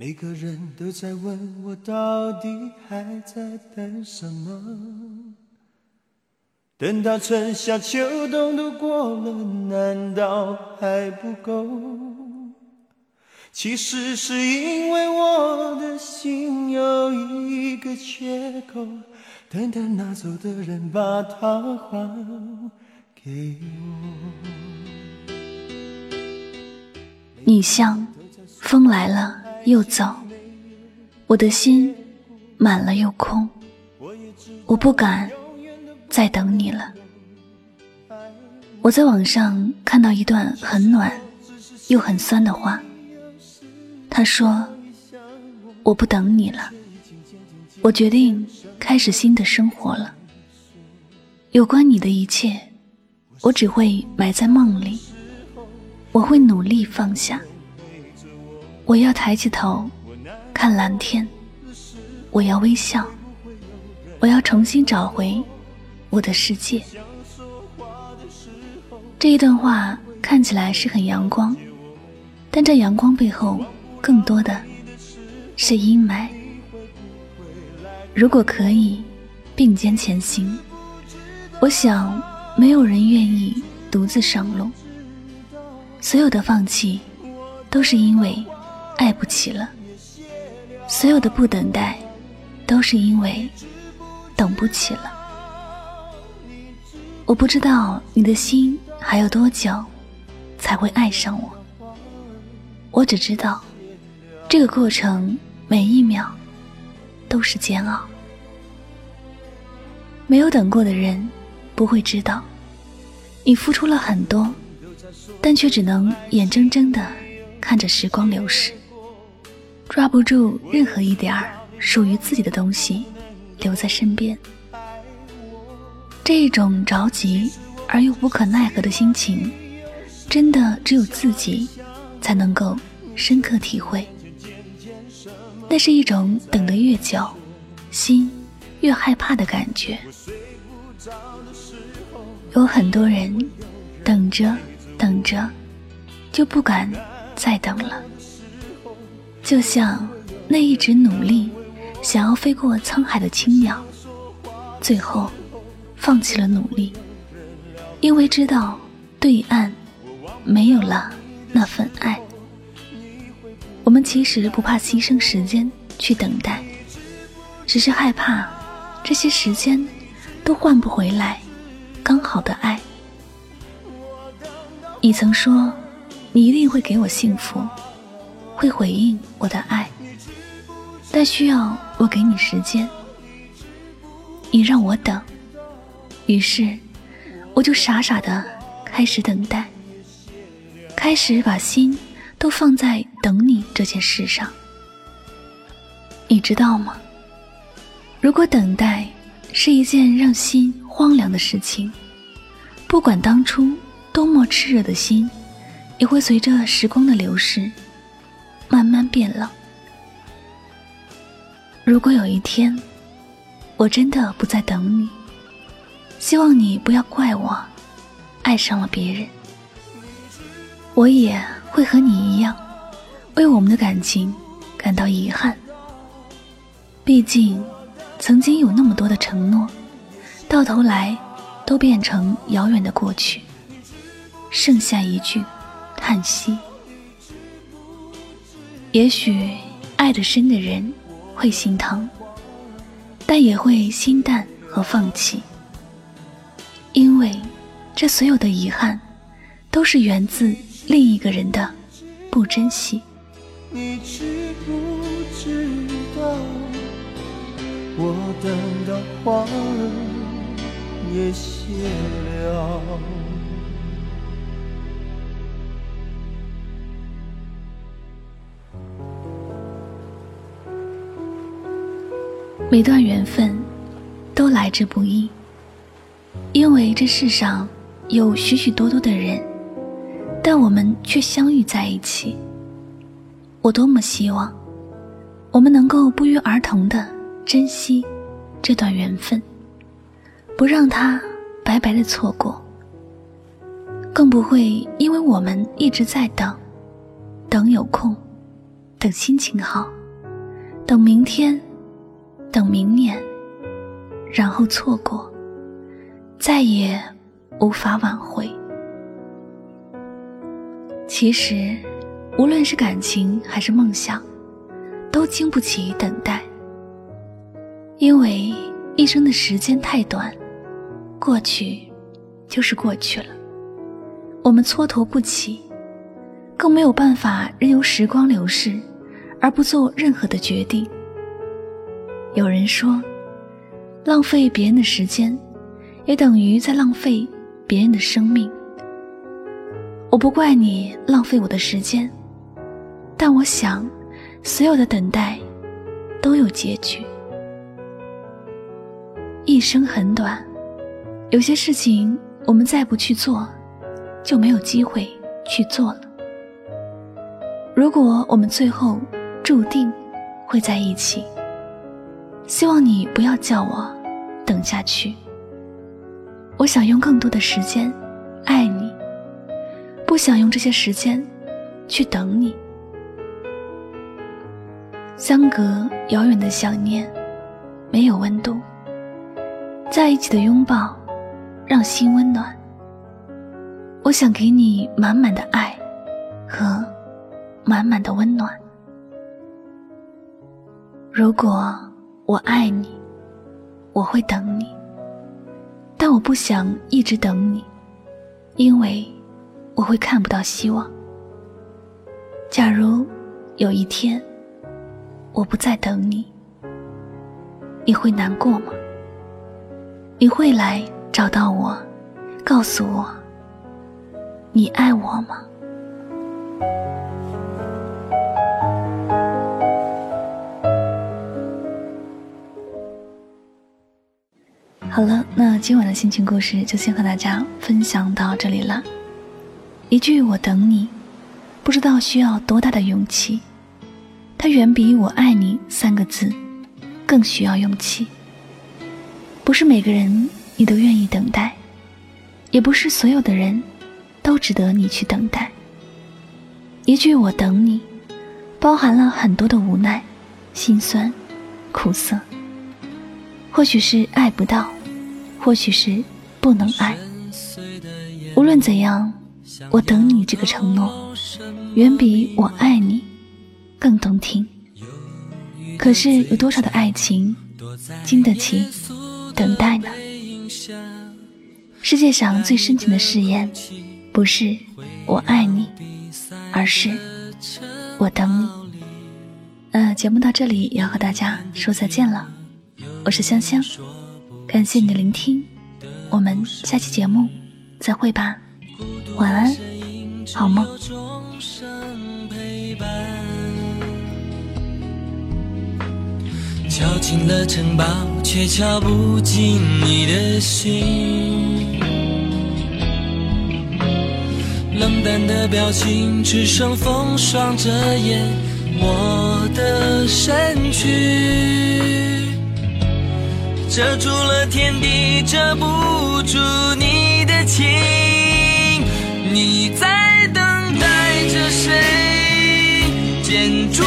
每个人都在问我，到底还在等什么？等到春夏秋冬都过了，难道还不够？其实是因为我的心有一个缺口，等待拿走的人把它还给我。你像风来了。又走，我的心满了又空，我不敢再等你了。我在网上看到一段很暖又很酸的话，他说：“我不等你了，我决定开始新的生活了。有关你的一切，我只会埋在梦里，我会努力放下。”我要抬起头看蓝天，我要微笑，我要重新找回我的世界。这一段话看起来是很阳光，但这阳光背后更多的是阴霾。如果可以并肩前行，我想没有人愿意独自上路。所有的放弃，都是因为。爱不起了，所有的不等待，都是因为等不起了。我不知道你的心还有多久才会爱上我，我只知道这个过程每一秒都是煎熬。没有等过的人不会知道，你付出了很多，但却只能眼睁睁的看着时光流逝。抓不住任何一点儿属于自己的东西，留在身边。这种着急而又无可奈何的心情，真的只有自己才能够深刻体会。那是一种等得越久，心越害怕的感觉。有很多人等着等着，就不敢再等了。就像那一直努力想要飞过沧海的青鸟，最后放弃了努力，因为知道对岸没有了那份爱。我们其实不怕牺牲时间去等待，只是害怕这些时间都换不回来刚好的爱。你曾说，你一定会给我幸福。会回应我的爱，但需要我给你时间。你让我等，于是我就傻傻的开始等待，开始把心都放在等你这件事上。你知道吗？如果等待是一件让心荒凉的事情，不管当初多么炽热的心，也会随着时光的流逝。慢慢变冷。如果有一天，我真的不再等你，希望你不要怪我，爱上了别人。我也会和你一样，为我们的感情感到遗憾。毕竟，曾经有那么多的承诺，到头来都变成遥远的过去，剩下一句叹息。也许爱得深的人会心疼，但也会心淡和放弃，因为这所有的遗憾，都是源自另一个人的不珍惜。你知不知道，我等到花儿也谢了。每段缘分都来之不易，因为这世上有许许多多的人，但我们却相遇在一起。我多么希望，我们能够不约而同的珍惜这段缘分，不让它白白的错过，更不会因为我们一直在等，等有空，等心情好，等明天。等明年，然后错过，再也无法挽回。其实，无论是感情还是梦想，都经不起等待。因为一生的时间太短，过去就是过去了，我们蹉跎不起，更没有办法任由时光流逝，而不做任何的决定。有人说，浪费别人的时间，也等于在浪费别人的生命。我不怪你浪费我的时间，但我想，所有的等待都有结局。一生很短，有些事情我们再不去做，就没有机会去做了。如果我们最后注定会在一起。希望你不要叫我等下去。我想用更多的时间爱你，不想用这些时间去等你。相隔遥远的想念，没有温度。在一起的拥抱，让心温暖。我想给你满满的爱和满满的温暖。如果。我爱你，我会等你，但我不想一直等你，因为我会看不到希望。假如有一天我不再等你，你会难过吗？你会来找到我，告诉我你爱我吗？好了，那今晚的心情故事就先和大家分享到这里了。一句“我等你”，不知道需要多大的勇气，它远比“我爱你”三个字更需要勇气。不是每个人你都愿意等待，也不是所有的人都值得你去等待。一句“我等你”，包含了很多的无奈、心酸、苦涩，或许是爱不到。或许是不能爱，无论怎样，我等你这个承诺，远比我爱你更动听。可是有多少的爱情经得起等待呢？世界上最深情的誓言，不是我爱你，而是我等你。那节目到这里也要和大家说再见了，我是香香。感谢你的聆听，我们下期节目再会吧，晚安，好梦。敲进了城堡，却敲不进你的心。冷淡的表情，只剩风霜遮掩我的身躯。遮住了天地，遮不住你的情。你在等待着谁？建筑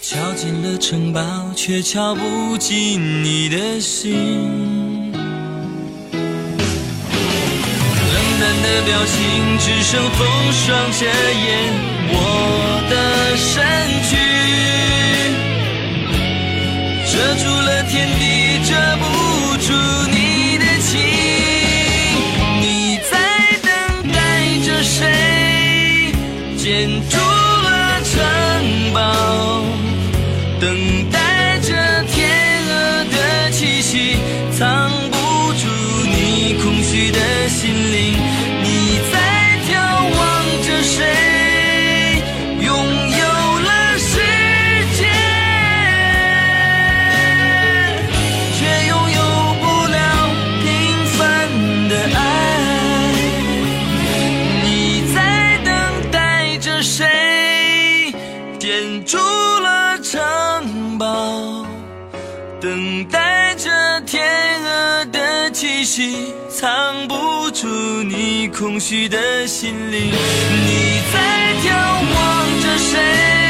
敲进了城堡，却敲不进你的心。冷淡的表情，只剩风霜遮掩我的身躯，遮住了天地，遮不住你。into 不住你空虚的心灵，你在眺望着谁？